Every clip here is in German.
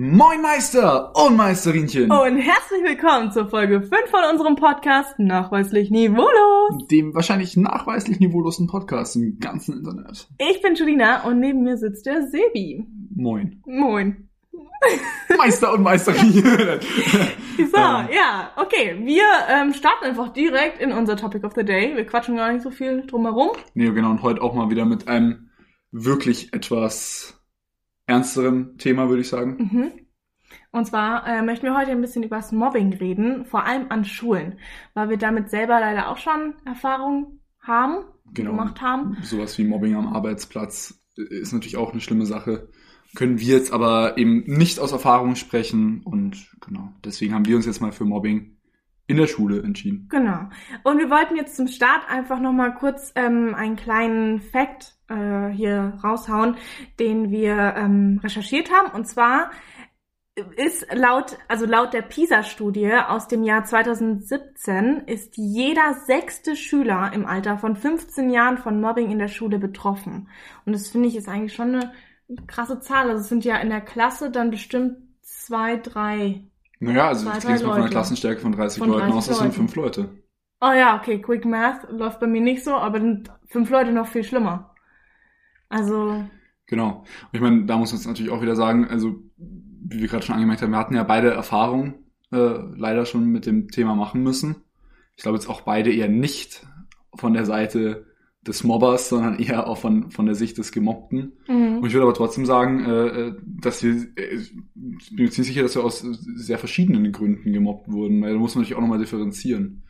Moin Meister und Meisterinchen. Und herzlich willkommen zur Folge 5 von unserem Podcast Nachweislich Niveaulos. Dem wahrscheinlich nachweislich niveaulosen Podcast im ganzen Internet. Ich bin Julina und neben mir sitzt der Sebi. Moin. Moin. Meister und Meisterinchen. So, ja, okay. Wir ähm, starten einfach direkt in unser Topic of the Day. Wir quatschen gar nicht so viel drumherum. nee, genau. Und heute auch mal wieder mit einem wirklich etwas ernsterem Thema, würde ich sagen. Mhm. Und zwar äh, möchten wir heute ein bisschen über das Mobbing reden, vor allem an Schulen, weil wir damit selber leider auch schon Erfahrungen haben, Genau. gemacht haben. Sowas wie Mobbing am Arbeitsplatz ist natürlich auch eine schlimme Sache. Können wir jetzt aber eben nicht aus Erfahrung sprechen und genau. Deswegen haben wir uns jetzt mal für Mobbing in der Schule entschieden. Genau. Und wir wollten jetzt zum Start einfach nochmal kurz ähm, einen kleinen Fact äh, hier raushauen, den wir ähm, recherchiert haben. Und zwar ist laut, also laut der PISA-Studie aus dem Jahr 2017 ist jeder sechste Schüler im Alter von 15 Jahren von Mobbing in der Schule betroffen. Und das finde ich ist eigentlich schon eine krasse Zahl. Also es sind ja in der Klasse dann bestimmt zwei, drei Naja, also Zwei, ich drei gehe jetzt mal von einer. Klassenstärke von 30 Von Leuten 30 aus, das sind fünf Leute. Oh ja, okay, Quick Math läuft bei mir nicht so, aber fünf Leute noch viel schlimmer. Also, Genau. Und ich meine, da muss man jetzt natürlich auch wieder sagen, also wie wir gerade schon angemerkt haben, wir hatten ja beide Erfahrungen äh, leider schon mit dem Thema machen müssen. Ich glaube jetzt auch beide eher nicht von der Seite des Mobbers, sondern eher auch von, von der Sicht des Gemobbten. Und mhm. ich würde aber trotzdem sagen, äh, äh, dass wir, äh, ich bin mir ziemlich sicher, dass wir aus sehr verschiedenen Gründen gemobbt wurden, weil da muss man natürlich auch nochmal differenzieren.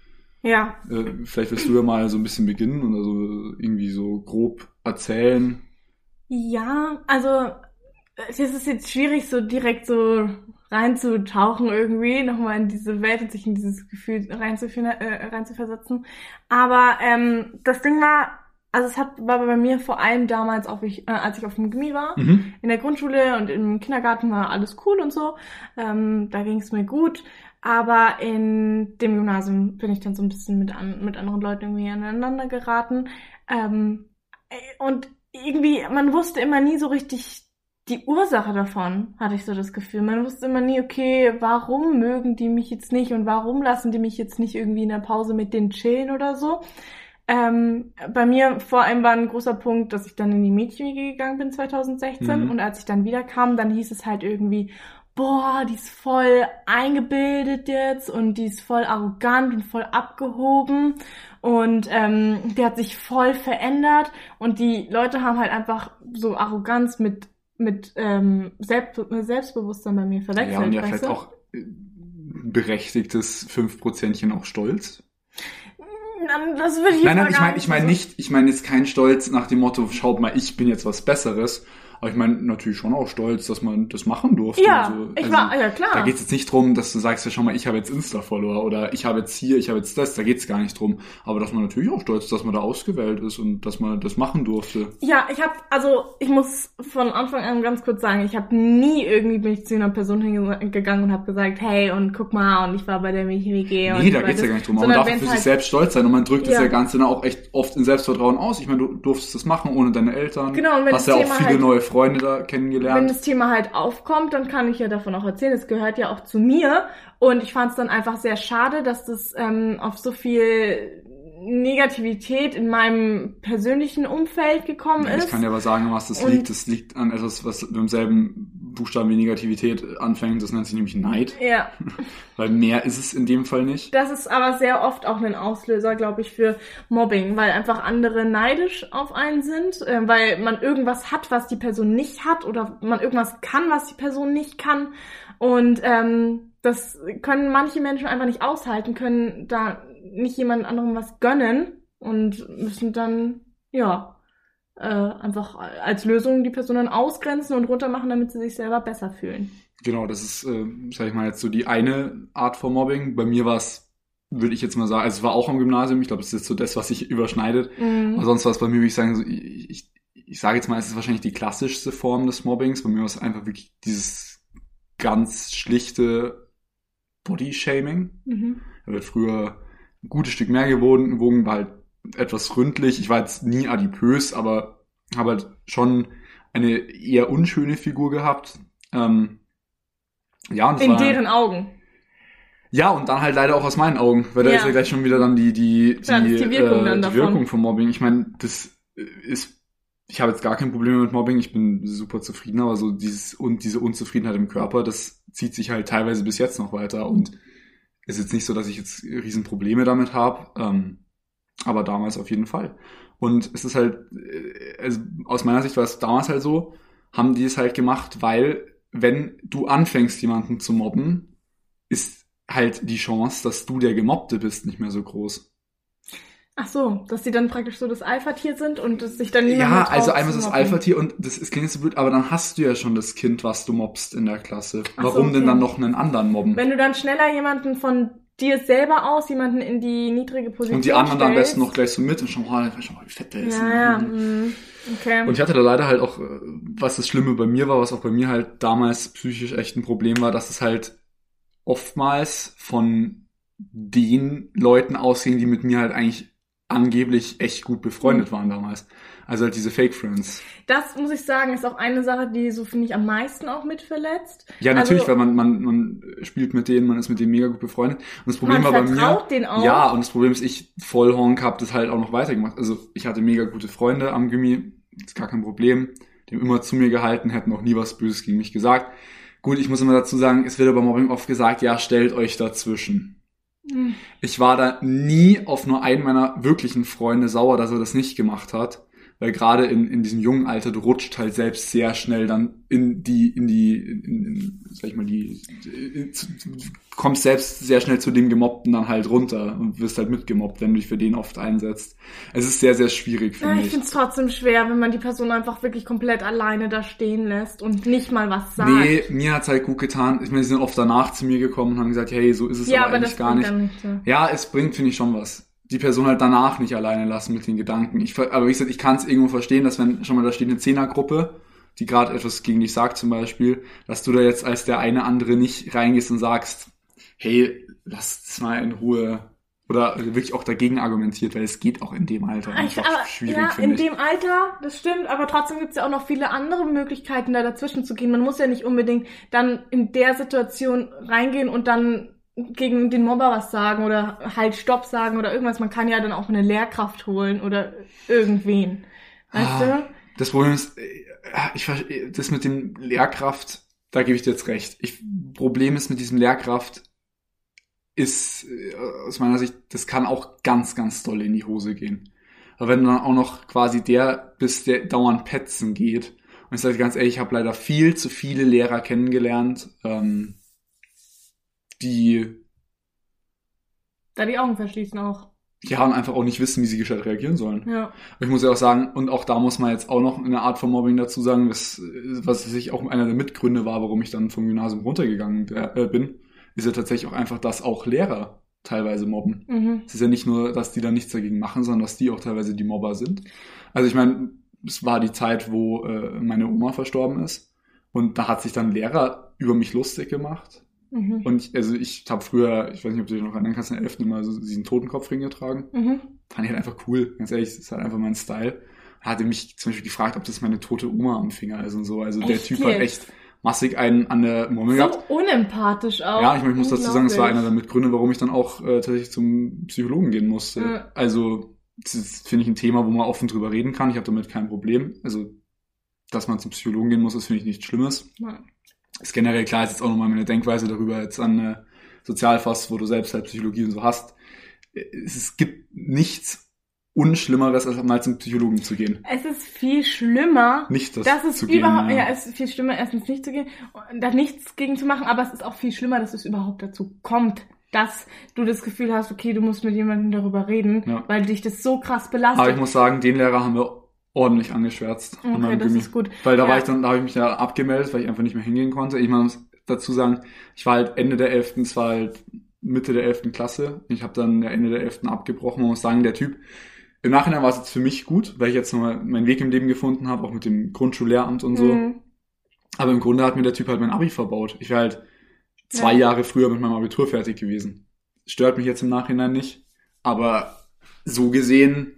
ja, Äh, vielleicht willst du ja mal so ein bisschen beginnen und also irgendwie so grob erzählen. Ja, also es ist jetzt schwierig, so direkt so reinzutauchen irgendwie, nochmal in diese Welt und sich in dieses Gefühl äh, reinzuversetzen. Aber ähm, das Ding war, also es hat, war bei mir vor allem damals, auch ich, äh, als ich auf dem Gimmi war, Mhm. in der Grundschule und im Kindergarten war alles cool und so. Ähm, da ging es mir gut. Aber in dem Gymnasium bin ich dann so ein bisschen mit, an, mit anderen Leuten irgendwie aneinander geraten. Ähm, äh, und irgendwie, man wusste immer nie so richtig die Ursache davon, hatte ich so das Gefühl. Man wusste immer nie, okay, warum mögen die mich jetzt nicht und warum lassen die mich jetzt nicht irgendwie in der Pause mit denen chillen oder so. Ähm, bei mir vor allem war ein großer Punkt, dass ich dann in die Mädchenwege gegangen bin 2016 Mhm. und als ich dann wiederkam, dann hieß es halt irgendwie, boah, die ist voll eingebildet jetzt und die ist voll arrogant und voll abgehoben und ähm, die hat sich voll verändert und die Leute haben halt einfach so Arroganz mit mit ähm, Selbst Selbstbewusstsein bei mir verwechselt. Ja, und ja, vielleicht du? auch äh, berechtigtes 5%chen auch Stolz. Das würde ich Nein, nein, ich meine ich meine so- nicht, ich meine jetzt kein Stolz nach dem Motto, schaut mal, ich bin jetzt was Besseres. Aber ich meine natürlich schon auch stolz, dass man das machen durfte. Ja, Also, ich also, war, ja klar. Da geht es jetzt nicht drum, dass du sagst, ja schau mal, ich habe jetzt Insta-Follower oder ich habe jetzt hier, ich habe jetzt das, da geht es gar nicht drum. Aber dass man natürlich auch stolz ist, dass man da ausgewählt ist und dass man das machen durfte. Ja, ich habe, also ich muss von Anfang an ganz kurz sagen, ich habe nie irgendwie bin ich zu einer Person hingegangen und habe gesagt, hey und guck mal und ich war bei der und Nee, da geht's ja gar nicht drum. Man darf für sich halt- selbst stolz sein und man drückt das Ja. ja Ganze dann auch echt oft in Selbstvertrauen aus. Ich meine, du durftest das machen ohne deine Eltern. Genau, und wenn Hast das ja auch Thema viele halt- neue Freunde da Wenn kennengelernt. das Thema halt aufkommt, dann kann ich ja davon auch erzählen. Es gehört ja auch zu mir. Und ich fand es dann einfach sehr schade, dass das ähm, auf so viel Negativität in meinem persönlichen Umfeld gekommen Ja, ich ist. kann dir aber sagen, was das Und- liegt. Das liegt an etwas, was mit demselben Buchstaben wie Negativität anfängt. Das nennt sich nämlich Neid. ja. Weil mehr ist es in dem Fall nicht. Das ist aber sehr oft auch ein Auslöser, glaube ich, für Mobbing, weil einfach andere neidisch auf einen sind, äh, weil man irgendwas hat, was die Person nicht hat oder man irgendwas kann, was die Person nicht kann. Und ähm, das können manche Menschen einfach nicht aushalten, können da nicht jemand anderem was gönnen und müssen dann, ja, äh, einfach als Lösung die Person dann ausgrenzen und runtermachen, damit sie sich selber besser fühlen. Genau, das ist, äh, sag ich mal, jetzt so die eine Art von Mobbing. Bei mir war es, würde ich jetzt mal sagen, also es war auch am Gymnasium. Ich glaube, das ist so das, was sich überschneidet. Mhm. Aber sonst war es bei mir, würde ich sagen, so, ich, ich, ich sage jetzt mal, es ist wahrscheinlich die klassischste Form des Mobbings. Bei mir war es einfach wirklich dieses ganz schlichte Body-Shaming. Mhm. Er wird früher ein gutes Stück mehr gewogen, gewogen, war halt etwas ründlich. Ich war jetzt nie adipös, aber habe halt schon eine eher unschöne Figur gehabt. Ähm, Ja, und In war, deren Augen. Ja, und dann halt leider auch aus meinen Augen, weil da Ja. ist ja gleich schon wieder dann die, die, die, Ja, die Wirkung dann die. Wirkung vom Mobbing. Ich meine, das ist, ich habe jetzt gar kein Problem mit Mobbing, ich bin super zufrieden, aber so dieses und diese Unzufriedenheit im Körper, das zieht sich halt teilweise bis jetzt noch weiter und es ist jetzt nicht so, dass ich jetzt riesen Probleme damit habe, ähm, aber damals auf jeden Fall. Und es ist halt, äh, also aus meiner Sicht war es damals halt so, haben die es halt gemacht, weil wenn du anfängst, jemanden zu mobben, ist halt die Chance, dass du der Gemobbte bist, nicht mehr so groß. Ach so, dass sie dann praktisch so das Alpha-Tier sind und dass sich dann niemand Ja, also einmal das mobben. Alpha-Tier und das ist, klingt so blöd, aber dann hast du ja schon das Kind, was du mobbst in der Klasse. Ach so, Warum denn okay. dann noch einen anderen mobben? Wenn du dann schneller jemanden von dir selber aus, jemanden in die niedrige Position und die anderen dann am stellst. besten noch gleich so mit und schau mal, schau mal wie fett der ist. Ja, ja, mm, okay. Und ich hatte da leider halt auch, äh, was das Schlimme bei mir war, was auch bei mir halt damals psychisch echt ein Problem war, dass es halt oftmals von den Leuten ausging, die mit mir halt eigentlich angeblich echt gut befreundet waren damals. Also halt diese Fake Friends. das muss ich sagen, ist auch eine Sache, die so finde ich am meisten auch mit verletzt. Ja, natürlich, Also- weil man, man, man spielt mit denen, man ist mit denen mega gut befreundet. Und das Problem war bei mir. denen auch. Ja, und das Problem ist, ich voll Honk hab das halt auch noch weitergemacht. Also ich hatte mega gute Freunde am Gimmi, ist gar kein Problem. Die haben immer zu mir gehalten, hätten auch nie was Böses gegen mich gesagt. Gut, ich muss immer dazu sagen, es wird aber Mobbing oft gesagt, ja, stellt euch dazwischen. Ich war da nie auf nur einen meiner wirklichen Freunde sauer, dass er das nicht gemacht hat. Weil gerade in, in diesem jungen Alter, du rutscht halt selbst sehr schnell dann in die, in die, in, in, sag ich mal, die, in, zu- du kommst selbst sehr schnell zu dem Gemobbten dann halt runter und wirst halt mitgemobbt, wenn du dich für den oft einsetzt. Es ist sehr, sehr schwierig, Ja, finde ich ich. finde es trotzdem schwer, wenn man die Person einfach wirklich komplett alleine da stehen lässt und nicht mal was sagt. Nee, mir hat's halt gut getan. Ich meine, sie sind oft danach zu mir gekommen und haben gesagt, hey, so ist es ja, aber, aber eigentlich das gar nicht. nicht. so. Ja, es bringt, finde ich, schon was. Die Person halt danach nicht alleine lassen mit den Gedanken. Ich, aber wie gesagt, ich kann es irgendwo verstehen, dass wenn schon mal da steht eine Zehnergruppe, die gerade etwas gegen dich sagt zum Beispiel, dass du da jetzt als der eine andere nicht reingehst und sagst, hey, lass es mal in Ruhe. Oder wirklich auch dagegen argumentiert, weil es geht auch in dem Alter Ah, Ich, aber, schwierig, ja, in ich. dem Alter, das stimmt, aber trotzdem gibt's ja auch noch viele andere Möglichkeiten, da dazwischen zu gehen. Man muss ja nicht unbedingt dann in der Situation reingehen und dann gegen den Mobber was sagen oder halt Stopp sagen oder irgendwas. Man kann ja dann auch eine Lehrkraft holen oder irgendwen. Weißt Ah, du? Das Problem ist, äh, ich, das mit dem Lehrkraft, da gebe ich dir jetzt recht. Ich, Problem ist mit diesem Lehrkraft, ist äh, aus meiner Sicht, das kann auch ganz, ganz doll in die Hose gehen. Aber wenn du dann auch noch quasi der bist, der dauernd petzen geht, und ich sage ganz ehrlich, ich habe leider viel zu viele Lehrer kennengelernt, ähm, die Da die Augen verschließen auch. ja und einfach auch nicht wissen, wie sie gescheit reagieren sollen. Ja. Ich muss ja auch sagen, und auch da muss man jetzt auch noch eine Art von Mobbing dazu sagen, was, was sich auch einer der Mitgründe war, warum ich dann vom Gymnasium runtergegangen äh, bin, ist ja tatsächlich auch einfach, dass auch Lehrer teilweise mobben. Mhm. Es ist ja nicht nur, dass die da nichts dagegen machen, sondern dass die auch teilweise die Mobber sind. Also ich meine, es war die Zeit, wo äh, meine Oma verstorben ist und da hat sich dann Lehrer über mich lustig gemacht. Mhm. Und ich, also ich habe früher, ich weiß nicht, ob du dich noch erinnern kannst, in der 11. immer so diesen Totenkopfring getragen Mhm. fand ich halt einfach cool. Ganz ehrlich, das ist halt einfach mein Style. Hatte mich zum Beispiel gefragt, ob das meine tote Oma am Finger ist und so. Also der Echt Typ hat jetzt? echt massig einen an der Murmel gehabt. So unempathisch auch. Ja, ich, meine, ich muss dazu sagen, es war einer der Mitgründe, warum ich dann auch äh, tatsächlich zum Psychologen gehen musste. Ja. Also, das ist, finde ich, ein Thema, wo man offen drüber reden kann. Ich habe damit kein Problem. Also, dass man zum Psychologen gehen muss, ist, finde ich, nichts Schlimmes. Ja. Ist generell klar, ist jetzt auch nochmal meine Denkweise darüber jetzt an äh, Sozialfass, wo du selbst halt Psychologie und so hast. Es, es gibt nichts Unschlimmeres, als mal zum Psychologen zu gehen. Es ist viel schlimmer, Nicht das, das ist zu gehen. überhaupt, ja. es ist viel schlimmer, erstens nicht zu gehen, da nichts gegen zu machen, aber es ist auch viel schlimmer, dass es überhaupt dazu kommt, dass du das Gefühl hast, okay, du musst mit jemandem darüber reden, Ja. weil dich das so krass belastet. Aber ich muss sagen, den Lehrer haben wir ordentlich angeschwärzt. an okay, meinem das Gymi. ist gut. Weil da Ja. war ich dann, da habe ich mich ja abgemeldet, weil ich einfach nicht mehr hingehen konnte. Ich muss dazu sagen, ich war halt Ende der 11., es war halt Mitte der 11. Klasse. Ich habe dann Ende der 11. abgebrochen. Man muss sagen, der Typ, im Nachhinein war es jetzt für mich gut, weil ich jetzt nochmal meinen Weg im Leben gefunden habe, auch mit dem Grundschullehramt und so. Mhm. Aber im Grunde hat mir der Typ halt mein Abi verbaut. Ich wäre halt zwei Ja. Jahre früher mit meinem Abitur fertig gewesen. Stört mich jetzt im Nachhinein nicht. Aber so gesehen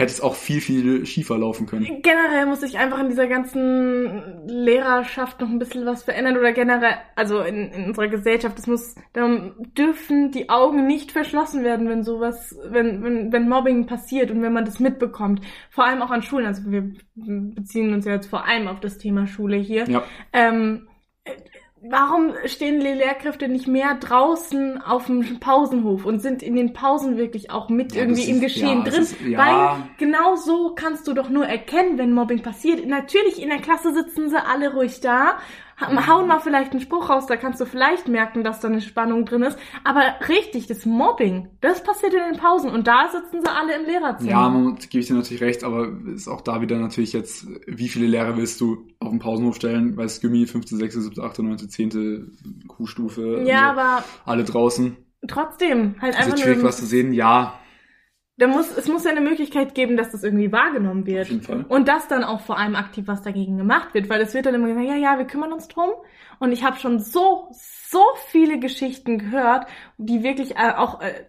hätte es auch viel, viel schiefer laufen können. Generell muss sich einfach in dieser ganzen Lehrerschaft noch ein bisschen was verändern oder generell, also in, in unserer Gesellschaft, es muss, da dürfen die Augen nicht verschlossen werden, wenn sowas, wenn, wenn, wenn Mobbing passiert und wenn man das mitbekommt. Vor allem auch an Schulen, also wir beziehen uns ja jetzt vor allem auf das Thema Schule hier. Ja. Ähm, warum stehen die Lehrkräfte nicht mehr draußen auf dem Pausenhof und sind in den Pausen wirklich auch mit Ja, irgendwie das im ist- Geschehen ja, drin? ist- ja. Weil genau so kannst du doch nur erkennen, wenn Mobbing passiert. Natürlich, in der Klasse sitzen sie alle ruhig da, hauen mal vielleicht einen Spruch raus, da kannst du vielleicht merken, dass da eine Spannung drin ist. Aber richtig, das Mobbing, das passiert in den Pausen und da sitzen sie alle im Lehrerzimmer. Ja, man, gebe ich dir natürlich recht, aber ist auch da wieder natürlich jetzt, wie viele Lehrer willst du auf den Pausenhof stellen? Weiß Gummi, fünfte, sechste, siebte, achte, neunte, zehnte Q-Stufe. ja also aber alle draußen. trotzdem, halt Ist einfach jetzt schwierig, nur... was zu sehen. Ja, Da muss, es muss ja eine Möglichkeit geben, dass das irgendwie wahrgenommen wird. auf jeden Fall. Und dass dann auch vor allem aktiv was dagegen gemacht wird, weil es wird dann immer gesagt, ja, ja, wir kümmern uns drum. Und ich habe schon so, so viele Geschichten gehört, die wirklich äh, auch äh,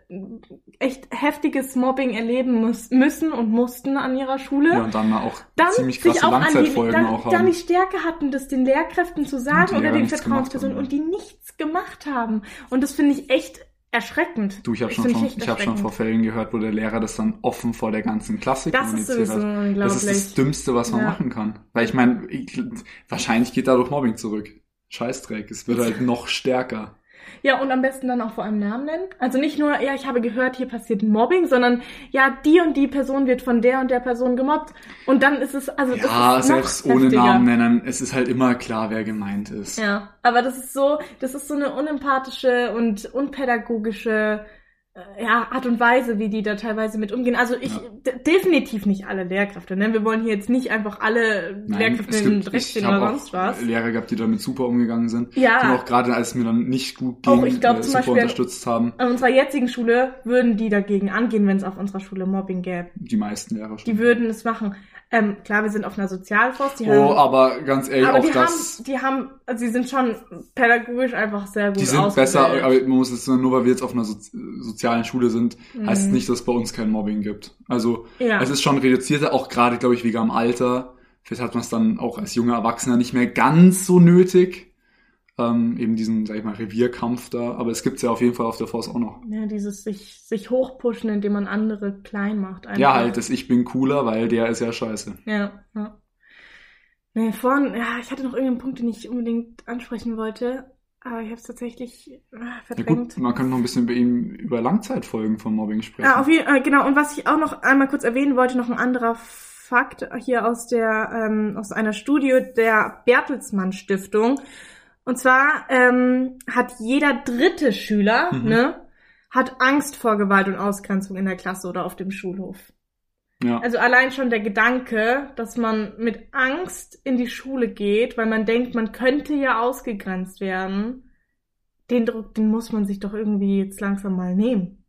echt heftiges Mobbing erleben muss, müssen und mussten an ihrer Schule. Ja, und dann mal auch dann ziemlich sich krasse auch an die, Langzeitfolgen dann, auch dann haben. die Stärke hatten, das den Lehrkräften zu sagen oder den Vertrauenspersonen und die nichts gemacht haben. Und das finde ich echt erschreckend. Du, ich habe schon, von, ich hab schon vor Fällen gehört, wo der Lehrer das dann offen vor der ganzen Klasse Das ist kommuniziert sowieso hat. Das ist das Dümmste, was man Ja. machen kann. Weil ich meine, ich- wahrscheinlich geht dadurch Mobbing zurück. Scheißdreck, es wird halt noch stärker. Ja, und am besten dann auch vor allem Namen nennen. Also nicht nur, ja, ich habe gehört, hier passiert Mobbing, sondern ja, die und die Person wird von der und der Person gemobbt. Und dann ist es, also das Ja, ist selbst ohne heftiger. Namen nennen, es ist halt immer klar, wer gemeint ist. Ja, aber das ist so, das ist so eine unempathische und unpädagogische ja, Art und Weise, wie die da teilweise mit umgehen. Also ich, Ja. definitiv nicht alle Lehrkräfte, ne? Wir wollen hier jetzt nicht einfach alle Nein, Lehrkräfte in habe oder auch sonst was. Lehrer gehabt, die damit super umgegangen sind. Ja. Und auch gerade als es mir dann nicht gut Auch ging, ich glaub äh, zum super Beispiel- unterstützt haben. An unserer jetzigen Schule würden die dagegen angehen, wenn es auf unserer Schule Mobbing gäbe. Die meisten Lehrer Die schon. würden es machen. Ähm, klar, wir sind auf einer Sozialforst, die Oh, haben, aber ganz ehrlich, aber auch die das. haben, die haben, also sie sind schon pädagogisch einfach sehr gut Die sind ausgebildet. besser, aber man muss es nur, weil wir jetzt auf einer Sozi sozialen Schule sind, heißt Mhm. nicht, dass es bei uns kein Mobbing gibt. Also ja. es ist schon reduzierter, auch gerade, glaube ich, wegen am Alter. Vielleicht hat man es dann auch als junger Erwachsener nicht mehr ganz so nötig. Ähm, eben diesen, sag ich mal, Revierkampf da. Aber es gibt's ja auf jeden Fall auf der Force auch noch. ja, dieses sich, sich hochpushen, indem man andere klein macht. Einfach. Ja, halt, das Ich bin cooler, weil der ist ja scheiße. Ja, ja. Nee, vorhin, ja, ich hatte noch irgendeinen Punkt, den ich unbedingt ansprechen wollte, aber ich habe es tatsächlich Ja verdrängt. gut, man könnte noch ein bisschen über ihn, über Langzeitfolgen von Mobbing sprechen. Ja, auf jeden, äh, genau. Und was ich auch noch einmal kurz erwähnen wollte, noch ein anderer Fakt hier aus der ähm, aus einer Studie der Bertelsmann Stiftung. Und zwar ähm, hat jeder dritte Schüler Mhm. ne hat Angst vor Gewalt und Ausgrenzung in der Klasse oder auf dem Schulhof. Ja. Also allein schon der Gedanke, dass man mit Angst in die Schule geht, weil man denkt, man könnte ja ausgegrenzt werden, den Druck, den muss man sich doch irgendwie jetzt langsam mal nehmen.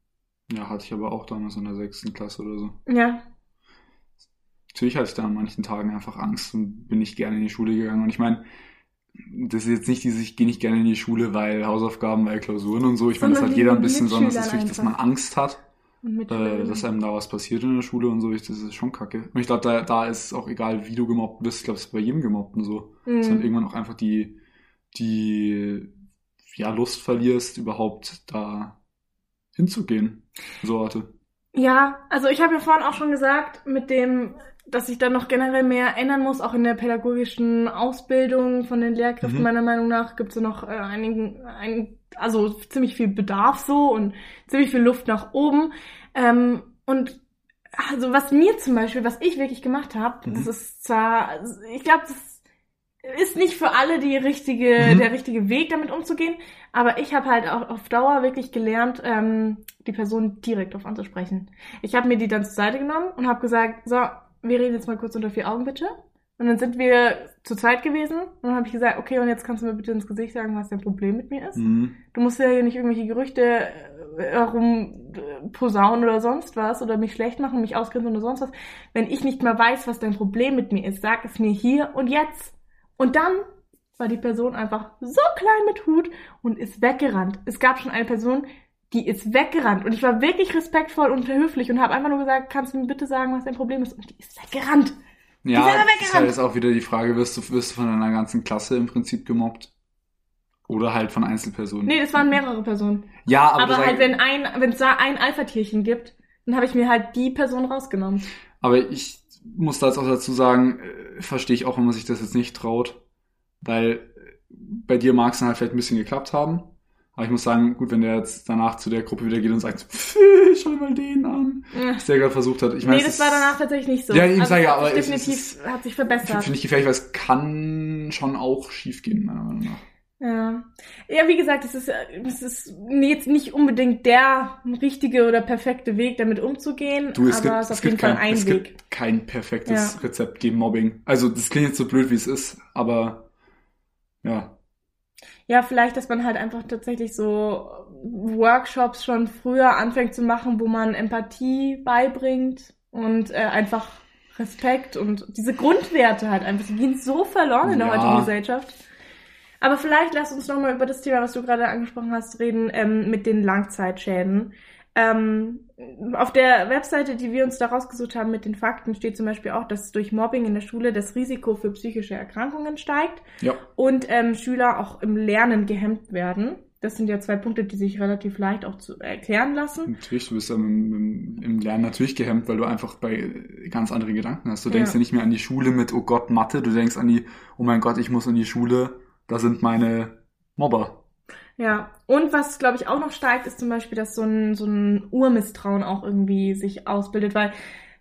ja, hatte ich aber auch damals in der sechsten Klasse oder so. Ja, Natürlich hatte ich da an manchen Tagen einfach Angst und bin nicht gerne in die Schule gegangen. Und ich meine, das ist jetzt nicht dieses, ich gehe nicht gerne in die Schule, weil Hausaufgaben, weil Klausuren und so. Ich meine, das hat jeder ein bisschen, sondern es ist wirklich, dass man Angst hat, äh, dass einem da was passiert in der Schule und so. Ich, das ist schon kacke. Und ich glaube, da, da ist es auch egal, wie du gemobbt bist. Ich glaube, es ist bei jedem Gemobbten so. Dass du dann Mhm. irgendwann auch einfach die, die, ja, Lust verlierst, überhaupt da hinzugehen. So Orte. Ja, also ich habe ja vorhin auch schon gesagt, mit dem, dass sich da noch generell mehr ändern muss, auch in der pädagogischen Ausbildung von den Lehrkräften, Mhm. meiner Meinung nach, gibt es ja noch äh, einigen, ein, also ziemlich viel Bedarf so und ziemlich viel Luft nach oben. Ähm, und also was mir zum Beispiel, was ich wirklich gemacht habe, Mhm. das ist zwar, ich glaube, das ist nicht für alle die richtige, Mhm. der richtige Weg, damit umzugehen. Aber ich habe halt auch auf Dauer wirklich gelernt, ähm, die Person direkt auf anzusprechen. Ich habe mir die dann zur Seite genommen und habe gesagt, so, wir reden jetzt mal kurz unter vier Augen bitte. Und dann sind wir zu zweit gewesen und dann habe ich gesagt, okay, und jetzt kannst du mir bitte ins Gesicht sagen, was dein Problem mit mir ist. Mhm. Du musst ja hier nicht irgendwelche Gerüchte äh, herum äh, posaunen oder sonst was oder mich schlecht machen, mich ausgrenzen oder sonst was. Wenn ich nicht mal weiß, was dein Problem mit mir ist, sag es mir hier und jetzt. Und dann war die Person einfach so klein mit Hut und ist weggerannt. Es gab schon eine Person, die ist weggerannt. Und ich war wirklich respektvoll und höflich und habe einfach nur gesagt, kannst du mir bitte sagen, was dein Problem ist? Und die ist weggerannt. Ja, das ist halt jetzt auch wieder die Frage, wirst du, wirst du von deiner ganzen Klasse im Prinzip gemobbt? Oder halt von Einzelpersonen? Nee, das waren mehrere Personen. ja, aber, Aber, halt, wenn ein, wenn es da ein Alpha-Tierchen gibt, dann habe ich mir halt die Person rausgenommen. aber ich muss da jetzt auch dazu sagen, äh, verstehe ich auch, wenn man sich das jetzt nicht traut. Weil äh, bei dir mag es dann halt vielleicht ein bisschen geklappt haben. Aber ich muss sagen, gut, wenn der jetzt danach zu der Gruppe wieder geht und sagt, "Pff, schau mal den an, was der gerade versucht hat. Ich meine, nee, das war danach tatsächlich nicht so. Ja, ich also, sag ja, aber definitiv ist- hat sich Finde verbessert. find ich gefährlich, weil es kann schon auch schief gehen, meiner Meinung nach. Ja. ja, wie gesagt, es ist, es ist jetzt nicht unbedingt der richtige oder perfekte Weg, damit umzugehen, Du, es aber gibt, es ist auf jeden Fall kein, ein es Weg. gibt kein perfektes Ja. Rezept gegen Mobbing. Also, das klingt jetzt so blöd, wie es ist, aber ja. Ja, vielleicht, dass man halt einfach tatsächlich so Workshops schon früher anfängt zu machen, wo man Empathie beibringt und äh, einfach Respekt und diese Grundwerte halt einfach, die gehen so verloren in der Ja. heutigen Gesellschaft. Aber vielleicht lass uns nochmal über das Thema, was du gerade angesprochen hast, reden, ähm, mit den Langzeitschäden. Ähm, auf der Webseite, die wir uns da rausgesucht haben mit den Fakten, steht zum Beispiel auch, dass durch Mobbing in der Schule das Risiko für psychische Erkrankungen steigt Ja. und ähm, Schüler auch im Lernen gehemmt werden. Das sind ja zwei Punkte, die sich relativ leicht auch zu erklären lassen. Natürlich, du bist ja im, im, im Lernen natürlich gehemmt, weil du einfach bei ganz andere Gedanken hast. Du denkst Ja. ja nicht mehr an die Schule mit, oh Gott, Mathe, du denkst an die, oh mein Gott, ich muss in die Schule, da sind meine Mobber. Ja, und was, glaube ich, auch noch steigt, ist zum Beispiel, dass so ein, so ein Urmisstrauen auch irgendwie sich ausbildet, weil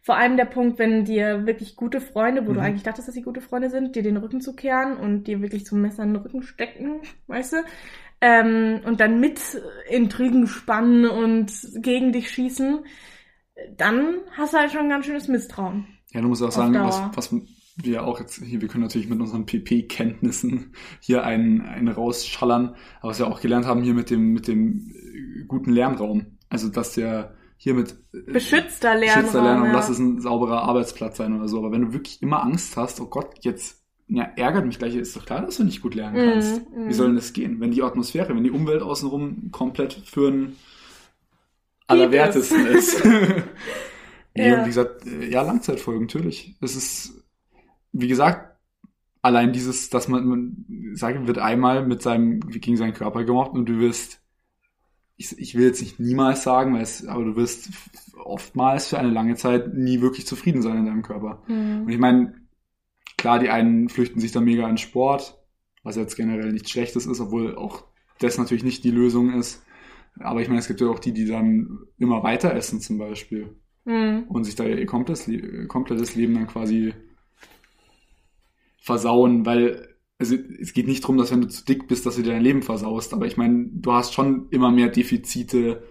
vor allem der Punkt, wenn dir wirklich gute Freunde, wo du Mhm. eigentlich dachtest, dass sie gute Freunde sind, dir den Rücken zu kehren und dir wirklich zum Messer in den Rücken stecken, weißt du, ähm, und dann mit Intrigen spannen und gegen dich schießen, dann hast du halt schon ein ganz schönes Misstrauen. Ja, du musst auch sagen, was, was wir auch jetzt hier, wir können natürlich mit unseren PP-Kenntnissen hier einen, einen rausschallern, aber was wir auch gelernt haben hier mit dem, mit dem äh, guten Lernraum. Also, dass der hier mit äh, Beschützter Lernraum. Geschützter Lernraum, ja. lass es ein sauberer Arbeitsplatz sein oder so. Aber wenn du wirklich immer Angst hast, oh Gott, jetzt ja, ärgert mich gleich, ist doch klar, dass du nicht gut lernen Mhm, kannst. mhm. Wie soll denn das gehen? Wenn die Atmosphäre, wenn die Umwelt außenrum komplett für ein Allerwertesten ist. nee, Ja. und wie gesagt, äh, ja, Langzeitfolgen, natürlich. Es ist, wie gesagt, allein dieses, dass man, man sagen wird einmal mit seinem, gegen seinen Körper gemobbt und du wirst, ich, ich will jetzt nicht niemals sagen, weil es, aber du wirst oftmals für eine lange Zeit nie wirklich zufrieden sein in deinem Körper. Mhm. Und ich meine, klar, die einen flüchten sich da mega in Sport, was jetzt generell nichts Schlechtes ist, obwohl auch das natürlich nicht die Lösung ist. Aber ich meine, es gibt ja auch die, die dann immer weiter essen zum Beispiel Mhm. und sich da ihr komplettes, Le- komplettes Leben dann quasi versauen, weil also es geht nicht darum, dass wenn du zu dick bist, dass du dir dein Leben versaust, aber ich meine, du hast schon immer mehr Defizite,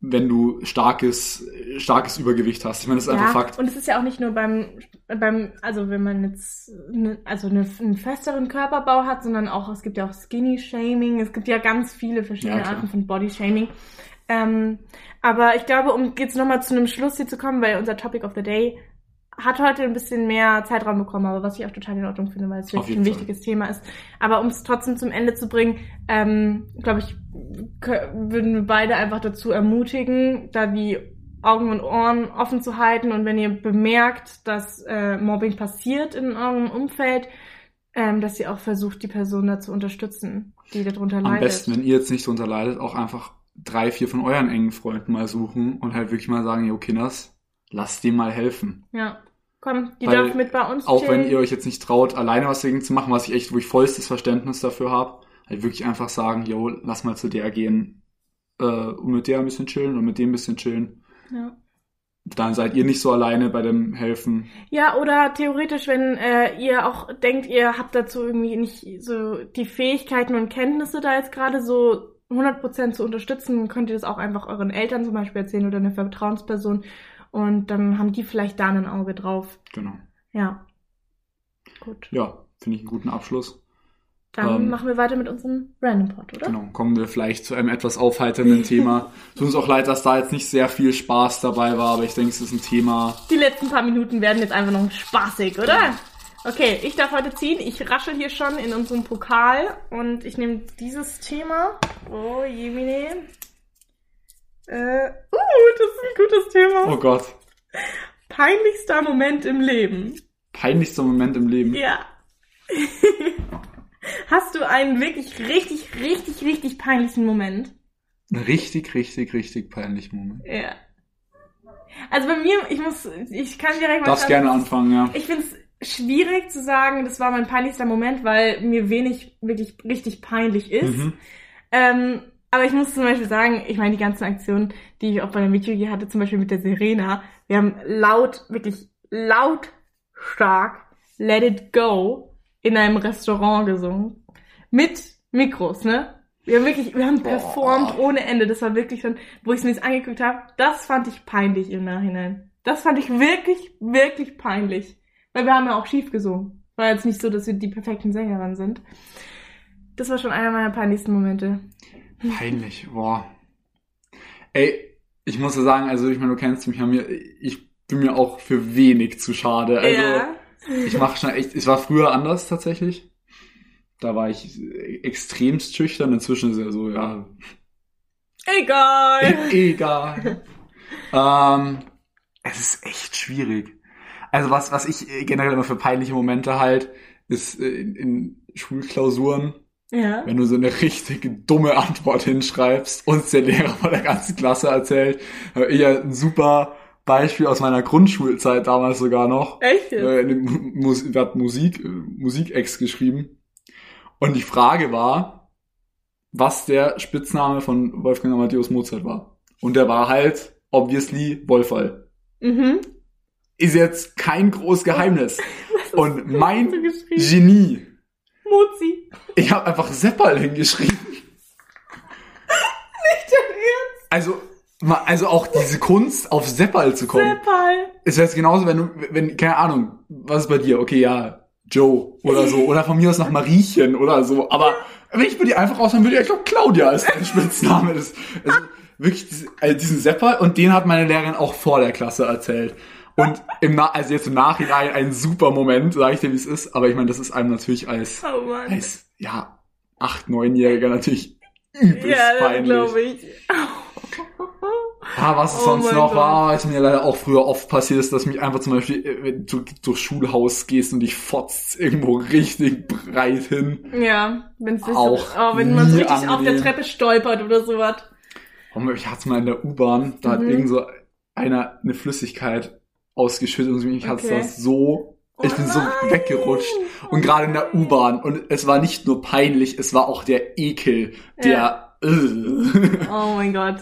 wenn du starkes, starkes Übergewicht hast. Ich meine, das ist einfach Fakt. Und es ist ja auch nicht nur beim, beim also wenn man jetzt ne, also eine, einen festeren Körperbau hat, sondern auch, es gibt ja auch Skinny-Shaming, es gibt ja ganz viele verschiedene Ja. Arten von Body-Shaming. Ähm, aber ich glaube, um jetzt nochmal zu einem Schluss hier zu kommen, weil unser Topic of the Day hat heute ein bisschen mehr Zeitraum bekommen, aber was ich auch total in Ordnung finde, weil es wirklich ein Fall. wichtiges Thema ist. Aber um es trotzdem zum Ende zu bringen, ähm, glaube ich, würden wir beide einfach dazu ermutigen, da die Augen und Ohren offen zu halten und wenn ihr bemerkt, dass äh, Mobbing passiert in eurem Umfeld, ähm, dass ihr auch versucht, die Person da zu unterstützen, die darunter Am leidet. besten, wenn ihr jetzt nicht drunter leidet, auch einfach drei, vier von euren engen Freunden mal suchen und halt wirklich mal sagen, jo Kinders, lasst dem mal helfen. Ja. Komm, die Weil darf mit bei uns Auch chillen. wenn ihr euch jetzt nicht traut, alleine was dagegen zu machen, was ich echt, wo ich vollstes Verständnis dafür habe, halt wirklich einfach sagen, jo, lass mal zu der gehen äh, und mit der ein bisschen chillen und mit dem ein bisschen chillen. ja. Dann seid ihr nicht so alleine bei dem Helfen. Ja, oder theoretisch, wenn äh, ihr auch denkt, ihr habt dazu irgendwie nicht so die Fähigkeiten und Kenntnisse da jetzt gerade so 100% zu unterstützen, könnt ihr das auch einfach euren Eltern zum Beispiel erzählen oder eine Vertrauensperson und dann haben die vielleicht da ein Auge drauf. Genau. Ja. Gut. Ja, finde ich einen guten Abschluss. Dann Ähm, machen wir weiter mit unserem Random Pod, oder? Genau, kommen wir vielleicht zu einem etwas aufheiternden Thema. Tut uns auch leid, dass da jetzt nicht sehr viel Spaß dabei war, aber ich denke, es ist ein Thema. Die letzten paar Minuten werden jetzt einfach noch spaßig, oder? Okay, ich darf heute ziehen. Ich raschel hier schon in unserem Pokal und ich nehme dieses Thema. Oh, Jemine. Äh, uh, das ist ein gutes Thema. Oh Gott. Peinlichster Moment im Leben. Peinlichster Moment im Leben. Ja. Hast du einen wirklich richtig, richtig, richtig peinlichen Moment? Ein richtig, richtig, richtig peinlicher Moment. Ja. Also bei mir, ich muss, ich kann direkt mal Darfst sagen, gerne anfangen, ja. Ich finde es schwierig zu sagen, das war mein peinlichster Moment, weil mir wenig wirklich richtig peinlich ist. Mhm. Ähm, aber ich muss zum Beispiel sagen, ich meine, die ganzen Aktionen, die ich auch bei der Meteor hatte, zum Beispiel mit der Serena, wir haben laut, wirklich laut stark Let It Go in einem Restaurant gesungen. Mit Mikros, ne? Wir haben wirklich, wir haben performt ohne Ende. Das war wirklich schon, wo ich es mir jetzt angeguckt habe, das fand ich peinlich im Nachhinein. Das fand ich wirklich, wirklich peinlich. Weil wir haben ja auch schief gesungen. War jetzt nicht so, dass wir die perfekten Sängerinnen sind. Das war schon einer meiner peinlichsten Momente. Peinlich, boah. Ey, ich muss ja sagen, also ich meine, du kennst mich, ich bin mir auch für wenig zu schade. Also ja. ich mache schon echt, es war früher anders tatsächlich. Da war ich extremst schüchtern, inzwischen ist ja so, ja, Egal. e egal. ähm, es ist echt schwierig. Also was, was ich generell immer für peinliche Momente halt, ist äh, in, in Schulklausuren, Ja. wenn du so eine richtig dumme Antwort hinschreibst und der Lehrer von der ganzen Klasse erzählt. Hab ich ja ein super Beispiel aus meiner Grundschulzeit damals sogar noch. Echt? Äh, Mus wir hatten Musik, äh, Musikex geschrieben. Und die Frage war, was der Spitzname von Wolfgang Amadeus Mozart war. Und der war halt, obviously, Wolfall. Mhm. Ist jetzt kein großes Geheimnis. Und mein? Genie, Muzi. ich habe einfach Seppal hingeschrieben. Nicht dein Ernst? Also, also auch diese Kunst, auf Seppal zu kommen. Seppal. ist jetzt genauso, wenn du, wenn, keine Ahnung, was ist bei dir? Okay, ja, Joe oder so. Oder von mir aus noch Mariechen oder so. Aber wenn ich bei dir einfach raus, dann würde ich, ich glaube, Claudia ist dein Spitzname. Das, also wirklich diese, also diesen Sepper und den hat meine Lehrerin auch vor der Klasse erzählt. Und im Na also jetzt im Nachhinein ein super Moment, sage ich dir, wie es ist. Aber ich meine, das ist einem natürlich als, Oh als ja, acht, neunjähriger natürlich übelst ja, peinlich. glaube ich. Ah, was es Oh sonst noch war, was mir leider auch früher oft passiert ist, dass mich einfach zum Beispiel, äh, wenn du durchs Schulhaus gehst und dich fotzt irgendwo richtig breit hin. Ja, wenn's Auch so, oh, wenn man so richtig auf der angenehm. Treppe stolpert oder sowas. Ich hatte es mal in der U-Bahn, da hat Mhm. irgend so einer eine Flüssigkeit ausgeschüttet und mich hat Okay. das so, ich Oh bin so nein. weggerutscht. Oh Und gerade in der. U-Bahn. Und es war nicht nur peinlich, es war auch der Ekel, der, Oh mein Gott.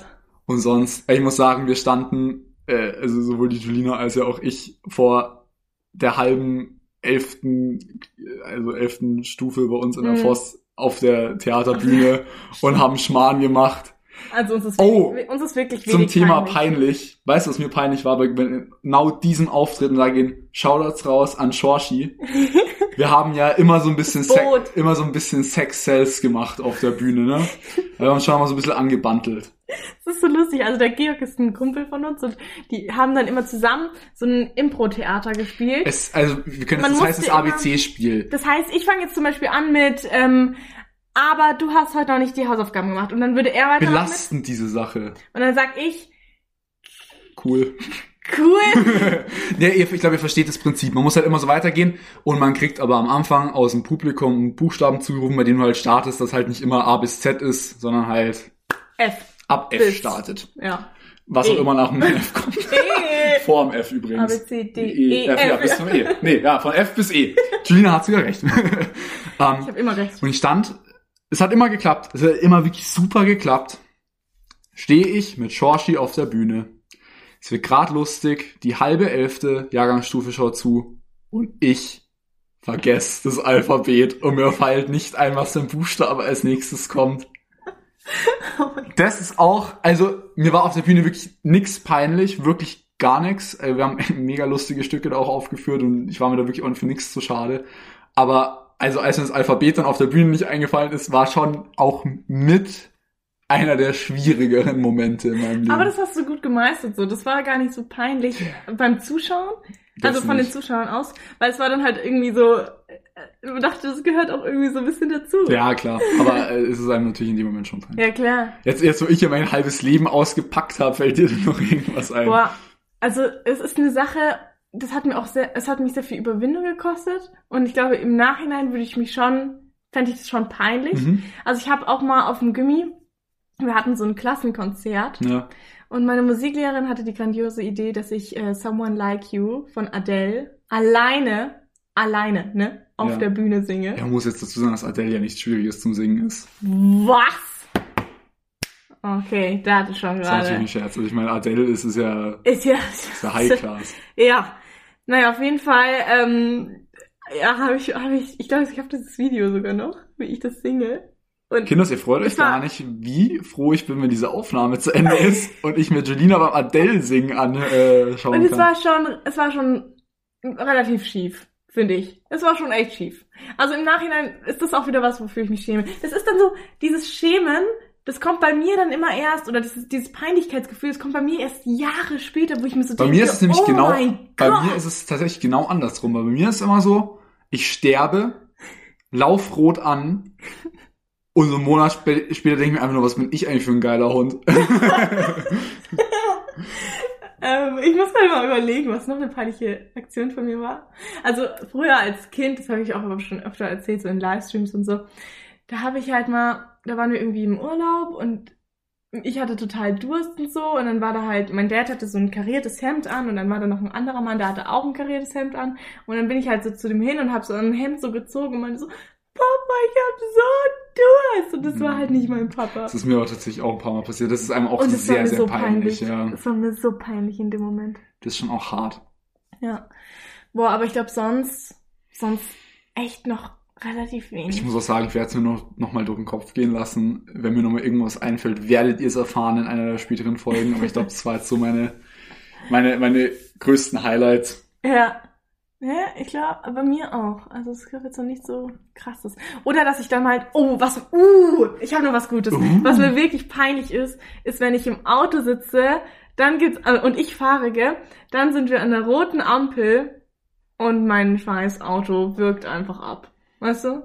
Und sonst, ich muss sagen, wir standen, äh, also sowohl die Julina als ja auch ich, vor der halben elften, also elften Stufe bei uns in der Mhm. Voss auf der Theaterbühne und haben Schmarrn gemacht. Also uns ist Oh, wirklich, uns ist wirklich Zum Thema peinlich. peinlich. Weißt du, was mir peinlich war? Bei genau diesem Auftritt, und da gehen Shoutouts raus an Shorshi. Wir haben ja immer so ein bisschen Das Sex, immer so ein bisschen Sex Sales gemacht auf der Bühne, ne? Wir haben uns schon mal so ein bisschen angebandelt. Das ist so lustig. Also der Georg ist ein Kumpel von uns und die haben dann immer zusammen so ein Impro-Theater gespielt. Es, also, wir können, Man das heißt das ABC-Spiel. Das heißt, ich fange jetzt zum Beispiel an mit, ähm, aber du hast heute noch nicht die Hausaufgaben gemacht. Und dann würde er mit, Belastend, diese Sache. und dann sag ich, Cool. cool. ja, ich glaube, ihr versteht das Prinzip. Man muss halt immer so weitergehen und man kriegt aber am Anfang aus dem Publikum einen Buchstaben zugerufen, bei dem du halt startest, das halt nicht immer A bis Z ist, sondern halt F. ab F Bis. startet. Ja. Was E. auch immer nach dem F kommt. E. Vor dem F A, übrigens. B, C, D, E, E, F, ja, F. bis zum E. Nee, ja, von F bis E. Julina hat sogar recht. Ich ähm, habe immer recht. und ich stand, es hat immer geklappt. Es hat immer wirklich super geklappt. Stehe ich mit Shorshi auf der Bühne. Es wird grad lustig. Die halbe elfte Jahrgangsstufe schaut zu. Und ich vergesse das Alphabet. Und mir fällt nicht ein, was für ein Buchstabe als nächstes kommt. Oh. Das ist auch, also mir war auf der Bühne wirklich nix peinlich, wirklich gar nix. Äh, Wir haben mega lustige Stücke da auch aufgeführt und ich war mir da wirklich auch für nix zu schade. Aber also als mir das Alphabet dann auf der Bühne nicht eingefallen ist, war schon auch mit einer der schwierigeren Momente in meinem Leben. Aber das hast du gut gemeistert so. Das war gar nicht so peinlich beim Zuschauen. Also Das von den nicht. Zuschauern aus, weil es war dann halt irgendwie so, äh, man dachte, das gehört auch irgendwie so ein bisschen dazu. Ja, klar. Aber äh, es ist einem natürlich in dem Moment schon peinlich. Ja, klar. Jetzt, jetzt, wo ich ja mein halbes Leben ausgepackt habe, fällt dir denn noch irgendwas ein? Boah, also es ist eine Sache, das hat mir auch sehr, es hat mich sehr viel Überwindung gekostet und ich glaube, im Nachhinein würde ich mich schon, fände ich das schon peinlich. Mhm. Also ich habe auch mal auf dem Gimmi, wir hatten so ein Klassenkonzert Ja. und meine Musiklehrerin hatte die grandiose Idee, dass ich äh, Someone Like You von Adele alleine, alleine, ne, auf Ja. der Bühne singe. Er muss jetzt dazu sagen, dass Adele ja nichts Schwieriges zum Singen ist. Was? Okay, da hatte ich schon Das war natürlich gerade. ein Scherz. Also ich meine, Adele ist es ja, Ist ja, ist ja High Class. Ja, naja, auf jeden Fall, ähm, ja, habe ich, habe ich, ich glaube, ich habe dieses Video sogar noch, wie ich das singe. Und Kinders, ihr freut euch gar nicht, wie froh ich bin, wenn diese Aufnahme zu Ende ist und ich mir Julina beim Adele-Singen anschauen Und es kann. war schon, es war schon relativ schief, finde ich. Es war schon echt schief. Also im Nachhinein ist das auch wieder was, wofür ich mich schäme. Das ist dann so, dieses Schämen, das kommt bei mir dann immer erst, oder dieses, dieses Peinlichkeitsgefühl, das kommt bei mir erst Jahre später, wo ich mir so Bei denke, mir ist es nämlich oh genau, bei Gott. mir ist es tatsächlich genau andersrum. Weil bei mir ist es immer so, ich sterbe, lauf rot an und so einen Monat spä später denke ich mir einfach nur, was bin ich eigentlich für ein geiler Hund? Ähm, ich muss mal mal überlegen, was noch eine peinliche Aktion von mir war. Also früher als Kind, das habe ich auch schon öfter erzählt, so in Livestreams und so, da habe ich halt mal, da waren wir irgendwie im Urlaub und ich hatte total Durst und so und dann war da halt, mein Dad hatte so ein kariertes Hemd an und dann war da noch ein anderer Mann, der hatte auch ein kariertes Hemd an und dann bin ich halt so zu dem hin und habe so ein Hemd so gezogen und meinte so, Papa, ich hab so Durst und das war halt nicht mein Papa. Das ist mir aber tatsächlich auch ein paar Mal passiert. Das ist einem auch war sehr, sehr so peinlich. peinlich. Ja. Das war mir so peinlich in dem Moment. Das ist schon auch hart. Ja. Boah, aber ich glaube sonst, sonst echt noch relativ wenig. Ich muss auch sagen, ich werde es mir noch, noch mal durch den Kopf gehen lassen. Wenn mir noch mal irgendwas einfällt, werdet ihr es erfahren in einer der späteren Folgen. Aber ich glaube, das war jetzt so meine, meine, meine größten Highlights. Ja. Ja, ich glaube, bei mir auch. Also es gab jetzt noch nicht so krasses. Oder dass ich dann halt, oh, was, uh, ich habe noch was Gutes. Uh. Was mir wirklich peinlich ist, ist, wenn ich im Auto sitze, dann gibt's, äh, und ich fahre, gell, dann sind wir an der roten Ampel und mein scheiß Auto wirkt einfach ab. Weißt du?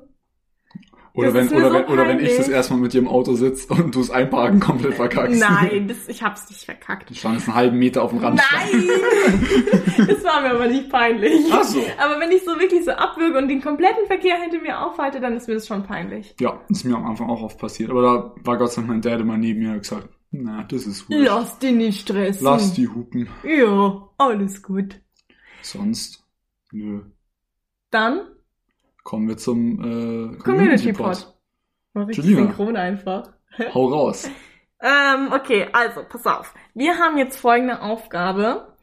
Oder Das wenn, oder so wenn, oder wenn ich das erstmal mit dir im Auto sitze und du das Einparken komplett verkackst. Nein, das, ich hab's nicht verkackt. Du standest einen halben Meter auf dem Randstein. Nein! das war mir aber nicht peinlich. Ach so. Aber wenn ich so wirklich so abwürge und den kompletten Verkehr hinter mir aufhalte, dann ist mir das schon peinlich. Ja, ist mir am Anfang auch oft passiert. Aber da war Gott sei Dank mein Dad immer neben mir und hat gesagt, na, das ist wurscht. Lass dich nicht stressen. Lass die hupen. Ja, alles gut. Sonst, nö. Dann Kommen wir zum äh, Community Pod. Richtig Julina. synchron einfach. Hau raus. Ähm, okay, also, pass auf. Wir haben jetzt folgende Aufgabe.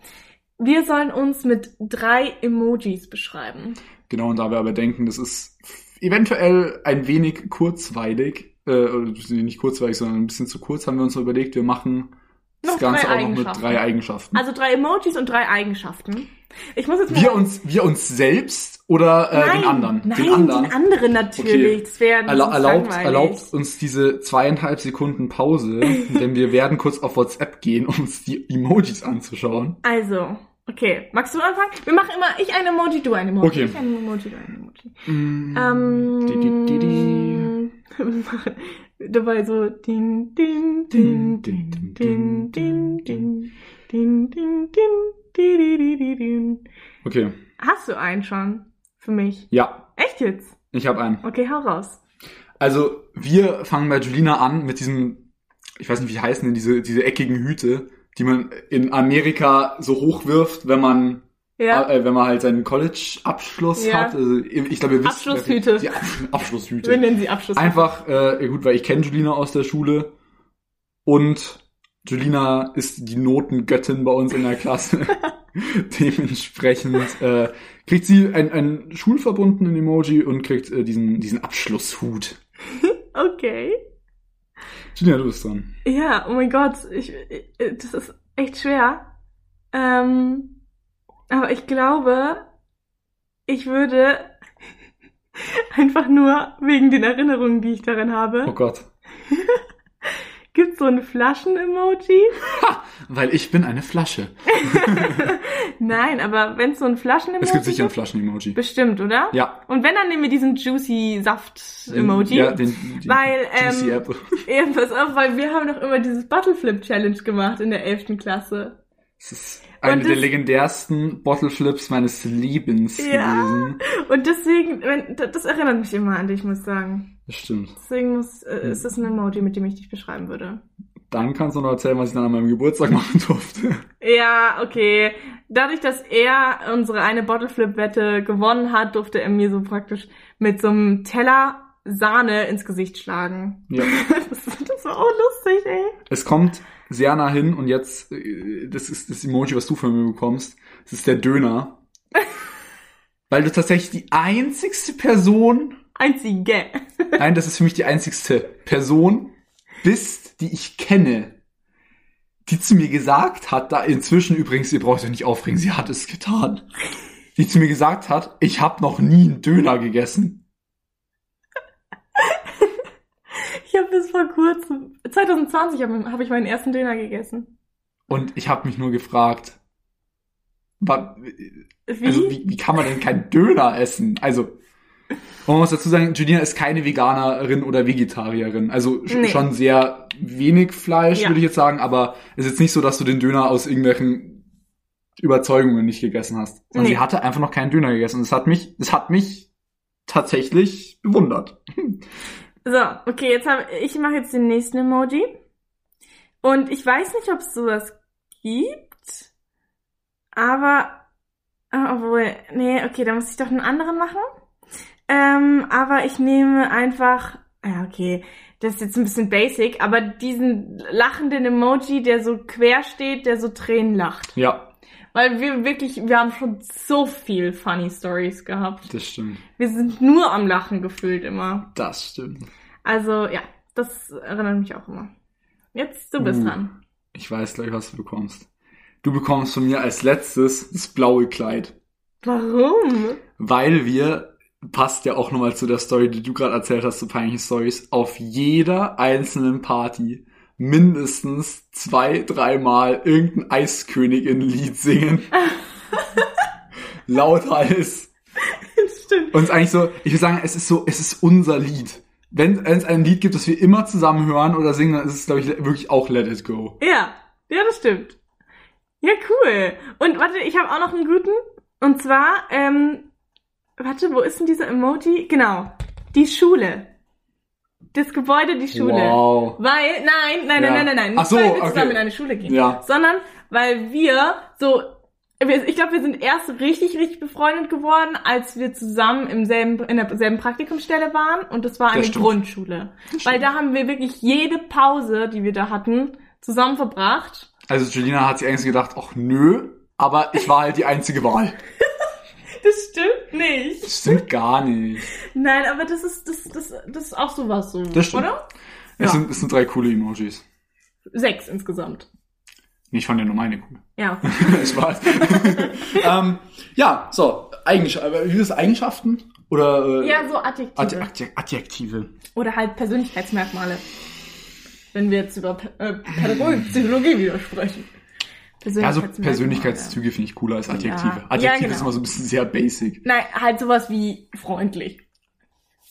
Wir sollen uns mit drei Emojis beschreiben. Genau, und da wir aber denken, das ist eventuell ein wenig kurzweilig, äh, oder nicht kurzweilig, sondern ein bisschen zu kurz, haben wir uns überlegt, wir machen das Noch Ganze auch noch mit drei Eigenschaften. Also drei Emojis und drei Eigenschaften. Ich muss jetzt mal wir uns, wir uns selbst oder äh, nein, den anderen? Nein, den anderen. den anderen natürlich. Okay. Das wäre Erla sonst erlaubt, langweilig. erlaubt uns diese zweieinhalb Sekunden Pause, denn wir werden kurz auf WhatsApp gehen, um uns die Emojis anzuschauen. Also, okay. Magst du anfangen? Wir machen immer ich ein Emoji, du ein Emoji. Okay. Ich ein Emoji, du ein Emoji. Mm, Ähm, di, di, di. Dabei so ding, ding, ding, ding, ding, ding, ding, ding, ding, ding, di, di, di, di, ding. Okay, Hast du einen schon für mich? ja, Echt jetzt? ich habe einen. Okay, hau raus. Also, wir fangen bei Julina an mit diesen, ich weiß nicht, wie heißen denn diese, diese eckigen Hüte, die man in Amerika so hochwirft, wenn man, Ja. äh, wenn man halt seinen College-Abschluss Ja. hat. Also, ich glaube, ihr wisst. Abschlusshüte. Die Absch Abschlusshüte. Wir nennen sie Abschluss. Einfach, äh, gut, weil ich kenne Julina aus der Schule und Julina ist die Notengöttin bei uns in der Klasse. Dementsprechend äh, kriegt sie ein, ein schulverbundenen Emoji und kriegt äh, diesen, diesen Abschlusshut. Okay. Julina, du bist dran. Ja, oh mein Gott, ich, ich, das ist echt schwer. Ähm, aber ich glaube, ich würde einfach nur wegen den Erinnerungen, die ich daran habe. Oh Gott. Gibt so ein Flaschen-Emoji. Weil ich bin eine Flasche. Nein, aber wenn es so ein Flaschen-Emoji Es gibt sicher ein Flaschen-Emoji. Bestimmt, oder? Ja. Und wenn, dann nehmen wir diesen Juicy Saft-Emoji. Ja, den, Weil, Juicy ähm, Apple. Ja, pass auf, weil wir haben doch immer dieses Bottle Flip Challenge gemacht in der 11. Klasse. Das ist eine Und der das- legendärsten Bottle Flips meines Lebens Ja. gewesen. Und deswegen, wenn, das das erinnert mich immer an dich, muss ich sagen. Das stimmt. Deswegen muss, äh, ist das ein Emoji, mit dem ich dich beschreiben würde. Dann kannst du noch erzählen, was ich dann an meinem Geburtstag machen durfte. Ja, okay. Dadurch, dass er unsere eine Bottle Flip Wette gewonnen hat, durfte er mir so praktisch mit so einem Teller Sahne ins Gesicht schlagen. Ja. Das, das war auch lustig, ey. Es kommt sehr nah hin und jetzt, äh, das ist das Emoji, was du von mir bekommst. Das ist der Döner. Weil du tatsächlich die einzigste Person, Einzige. nein, das ist für mich die einzigste Person bist, die ich kenne, die zu mir gesagt hat, da inzwischen übrigens, ihr braucht euch nicht aufregen, sie hat es getan, die zu mir gesagt hat, ich habe noch nie einen Döner gegessen. Ich habe bis vor kurzem, 2020 habe hab ich meinen ersten Döner gegessen. Und ich habe mich nur gefragt, wa- Wie? Also wie, wie kann man denn keinen Döner essen? Also, man muss dazu sagen, Julina ist keine Veganerin oder Vegetarierin. Also Nee. schon sehr wenig Fleisch, Ja. würde ich jetzt sagen, aber es ist jetzt nicht so, dass du den Döner aus irgendwelchen Überzeugungen nicht gegessen hast. Sondern Nee. sie hatte einfach noch keinen Döner gegessen. Und es hat mich, es hat mich tatsächlich bewundert. So, okay, jetzt habe ich mache jetzt den nächsten Emoji. Und ich weiß nicht, ob es sowas gibt, aber ah, obwohl, nee, okay, da muss ich doch einen anderen machen. Ähm, aber ich nehme einfach, ja, okay, das ist jetzt ein bisschen basic, aber diesen lachenden Emoji, der so quer steht, der so Tränen lacht. Ja, Weil wir wirklich, wir haben schon so viel funny Stories gehabt. das stimmt. Wir sind nur am Lachen gefühlt immer. Das stimmt. Also ja, das erinnert mich auch immer. Jetzt du bist Uh. dran. Ich weiß gleich, was du bekommst. Du bekommst von mir als letztes das blaue Kleid. Warum? weil wir, passt ja auch nochmal zu der Story, die du gerade erzählt hast, zu peinlichen Stories, auf jeder einzelnen Party mindestens zwei, dreimal irgendein Eiskönigin-Lied singen. Laut als. Stimmt. Und es ist eigentlich so, ich würde sagen, es ist so, es ist unser Lied. Wenn es ein Lied gibt, das wir immer zusammen hören oder singen, dann ist es, glaube ich, wirklich auch Let It Go. Ja, ja, das stimmt. Ja, cool. Und warte, ich habe auch noch einen guten. Und zwar, ähm, warte, wo ist denn dieser Emoji? Genau, die Schule. Das Gebäude, die Schule. Wow. Weil, nein, nein, Ja. nein, nein, nein, nein. Nicht, Ach so, weil wir zusammen okay. in eine Schule gehen. Ja. Sondern, weil wir so, ich glaube, wir sind erst richtig, richtig befreundet geworden, als wir zusammen im selben, in derselben Praktikumsstelle waren. Und das war eine stimmt. Grundschule. Weil da haben wir wirklich jede Pause, die wir da hatten, zusammen verbracht. Also Julina hat sich eigentlich gedacht, ach nö, aber ich war halt die einzige Wahl. Das stimmt nicht. Das stimmt gar nicht. Nein, aber das ist, das, das, das ist auch sowas so. Das stimmt. Oder? Es, Ja. sind, es sind drei coole Emojis. Sechs insgesamt. Nee, Ich fand ja nur meine cool. Ja. Spaß. ähm, ja, so, Eigenschaften. Wie ist das Eigenschaften? Oder äh, Ja, so Adjektive. Adje- Adje- Adjektive. Oder halt Persönlichkeitsmerkmale. Wenn wir jetzt über äh, Pädagogik, Psychologie wieder sprechen. Ja, so Persönlichkeitsmerkmale. Persönlichkeitszüge finde ich cooler als Adjektive. Ja. Adjektiv Ja, genau. ist immer so ein bisschen sehr basic. Nein, halt sowas wie freundlich.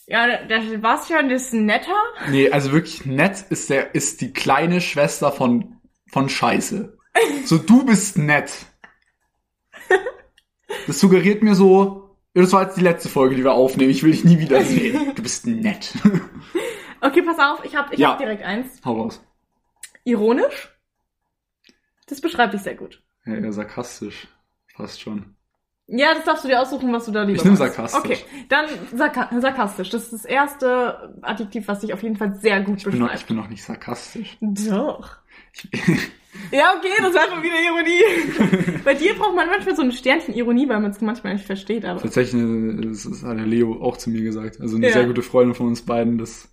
Ja, der, Sebastian ist netter. Nee, also wirklich nett ist der, ist die kleine Schwester von, von Scheiße. So, du bist nett. Das suggeriert mir so, das war jetzt die letzte Folge, die wir aufnehmen. Ich will dich nie wiedersehen. Du bist nett. Okay, pass auf, ich hab, ich Ja. hab direkt eins. Hau raus. Ironisch. Das beschreibt dich sehr gut. Ja, eher sarkastisch. Fast schon. Ja, das darfst du dir aussuchen, was du da lieber Ich nehm magst. sarkastisch. Okay, dann sarka sarkastisch. Das ist das erste Adjektiv, was dich auf jeden Fall sehr gut Ich bin, noch, ich beschreibt. bin noch nicht sarkastisch. Doch. Ja, okay, das war schon wieder Ironie. Bei dir braucht man manchmal so ein Sternchen Ironie, weil man es manchmal nicht versteht, aber. Tatsächlich, äh, das ist- hat der Leo auch zu mir gesagt. Also eine Ja. sehr gute Freundin von uns beiden. Das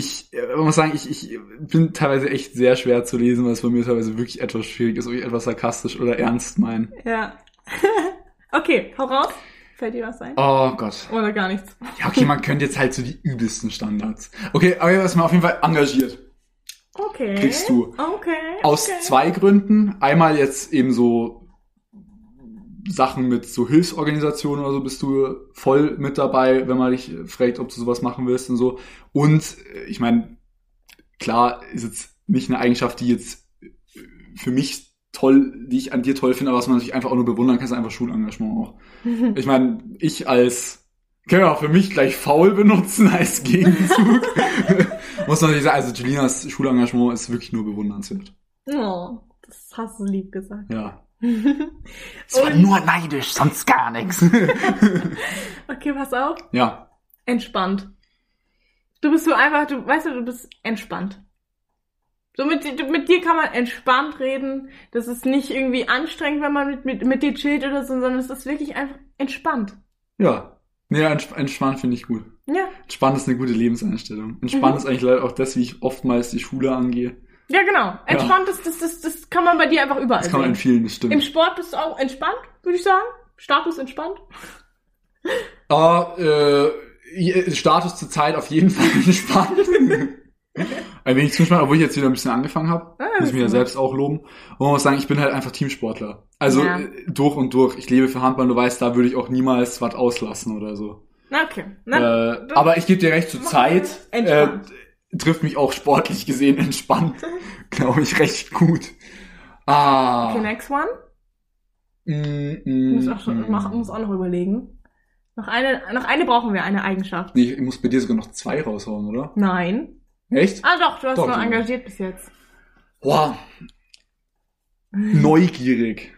ich äh, muss sagen, ich, ich bin teilweise echt sehr schwer zu lesen, weil es bei mir teilweise wirklich etwas schwierig ist, ob ich etwas sarkastisch oder ernst meine. Ja. okay, hau raus. Fällt dir was ein? Oh Gott. Oder gar nichts. Ja, okay, man könnte jetzt halt so die übelsten Standards. Okay, aber er ist mal auf jeden Fall engagiert. Okay. Kriegst du. Okay. Aus okay. zwei Gründen. Einmal jetzt eben so Sachen mit so Hilfsorganisationen oder so bist du voll mit dabei, wenn man dich fragt, ob du sowas machen willst und so. Und äh, ich meine, klar ist jetzt nicht eine Eigenschaft, die jetzt für mich toll, die ich an dir toll finde, aber was man sich einfach auch nur bewundern kann, ist einfach Schulengagement auch. Ich meine, ich als können wir auch für mich gleich faul benutzen als Gegenzug. Muss man nicht sagen, also Julinas Schulengagement ist wirklich nur bewundernswert. Oh, das hast du lieb gesagt. Ja. Es war nur neidisch, sonst gar nichts. Okay, pass auf. ja, Entspannt. Du bist so einfach, du weißt du, du bist entspannt. So mit, mit dir kann man entspannt reden. Das ist nicht irgendwie anstrengend, wenn man mit, mit, mit dir chillt oder so, sondern es ist wirklich einfach entspannt. ja. Nee, entsp entspannt finde ich gut. Ja, Entspannt ist eine gute Lebenseinstellung. Entspannt Mhm. ist eigentlich leider auch das, wie ich oftmals die Schule angehe. Ja genau. Entspannt ist, das, das, das kann man bei dir einfach überall Das kann man sehen. empfehlen, das Im stimmt. Sport bist du auch entspannt, würde ich sagen. Status entspannt. Ah, äh, Status zur Zeit auf jeden Fall entspannt. Ein wenig zu entspannt, obwohl ich jetzt wieder ein bisschen angefangen habe. Ah, muss ich mir ja selbst auch loben. Und man muss sagen, ich bin halt einfach Teamsportler. Also Ja. äh, durch und durch. Ich lebe für Handball, du weißt, da würde ich auch niemals was auslassen oder so. Okay. Na, Äh, aber ich gebe dir recht, zur Zeit äh. Trifft mich auch sportlich gesehen entspannt. Glaube ich recht gut. Ah. okay, next one. Mm, Ich mm, muss auch, schon, mm. mach, muss auch noch überlegen. Noch eine, noch eine brauchen wir, eine Eigenschaft. Nee, ich muss bei dir sogar noch zwei raushauen, oder? Nein. Echt? Ah doch, du hast Doch, nur so. engagiert bis jetzt. Boah. Neugierig.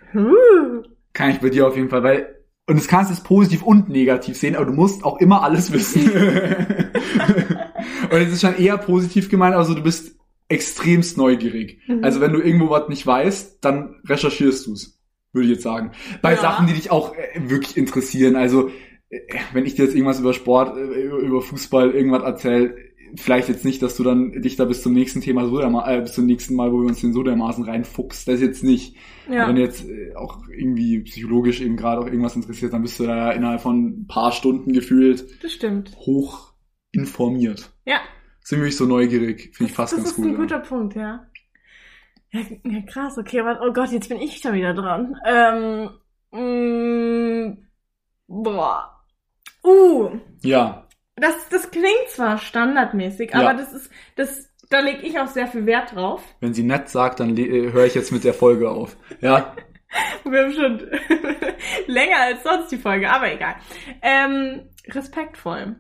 Kann ich bei dir auf jeden Fall, weil, und das kannst du jetzt positiv und negativ sehen, aber du musst auch immer alles wissen. und es ist schon eher positiv gemeint, also du bist extremst neugierig. Mhm. Also wenn du irgendwo was nicht weißt, dann recherchierst du's, würde ich jetzt sagen. Bei Ja. Sachen, die dich auch äh, wirklich interessieren. Also äh, wenn ich dir jetzt irgendwas über Sport, äh, über Fußball, irgendwas erzähl, vielleicht jetzt nicht, dass du dann dich da bis zum nächsten Thema so derma äh, bis zum nächsten Mal, wo wir uns den so dermaßen reinfuchst. Das jetzt nicht. Ja. Wenn jetzt äh, auch irgendwie psychologisch eben gerade auch irgendwas interessiert, dann bist du da innerhalb von ein paar Stunden gefühlt Das stimmt. hoch informiert. Ja. Sind wirklich so neugierig, finde ich fast das ganz ist gut. ein ja. guter Punkt, ja. ja. Ja, krass, okay, aber oh Gott, jetzt bin ich schon wieder dran. Ähm, mh, boah. Uh, Ja, das, das klingt zwar standardmäßig, Ja. aber das ist, das, da lege ich auch sehr viel Wert drauf. wenn sie nett sagt, dann äh, höre ich jetzt mit der Folge auf. Ja, Wir haben schon länger als sonst die Folge, aber egal. Ähm, respektvoll.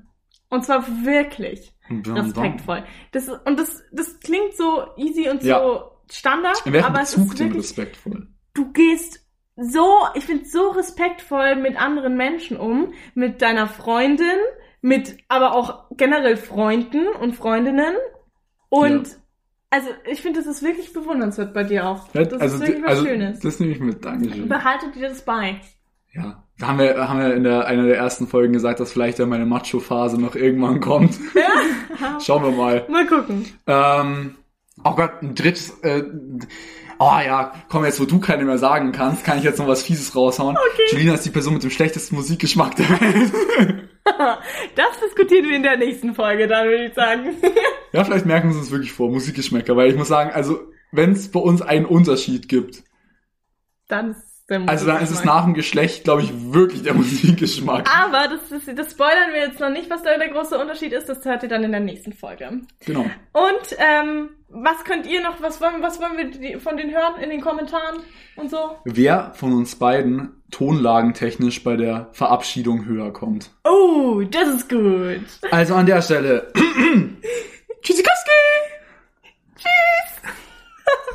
Und zwar wirklich respektvoll. Das, und das, das klingt so easy und so Ja. Standard, In welchem aber es Bezug ist denn wirklich, respektvoll? du gehst so, ich finde so respektvoll mit anderen Menschen um, mit deiner Freundin, mit aber auch generell Freunden und Freundinnen. Und Ja. also ich finde, das ist wirklich bewundernswert bei dir auch. Das also, ist wirklich was also Schönes. das nehme ich mit. Dankeschön. Behaltet dir das bei. Ja, da haben wir, haben wir in der, einer der ersten Folgen gesagt, dass vielleicht ja meine Macho-Phase noch irgendwann kommt. Ja. Schauen wir mal. Mal gucken. Ähm, oh Gott, ein drittes, äh, oh ja, komm jetzt, wo du keine mehr sagen kannst, kann ich jetzt noch was Fieses raushauen. Okay. Julina ist die Person mit dem schlechtesten Musikgeschmack der Welt. Das diskutieren wir in der nächsten Folge, dann würde ich sagen. ja, vielleicht merken wir uns das wirklich vor, Musikgeschmäcker, weil ich muss sagen, also, wenn es bei uns einen Unterschied gibt, Dann ist also dann ist es nach dem Geschlecht, glaube ich, wirklich der Musikgeschmack. Aber das, ist, das spoilern wir jetzt noch nicht, was da der große Unterschied ist. Das hört ihr dann in der nächsten Folge. Genau. Und ähm, was könnt ihr noch, was wollen, was wollen wir von denen hören in den Kommentaren und so? Wer von uns beiden tonlagentechnisch bei der Verabschiedung höher kommt. Oh, das ist gut. Also an der Stelle. Tschüssikowski!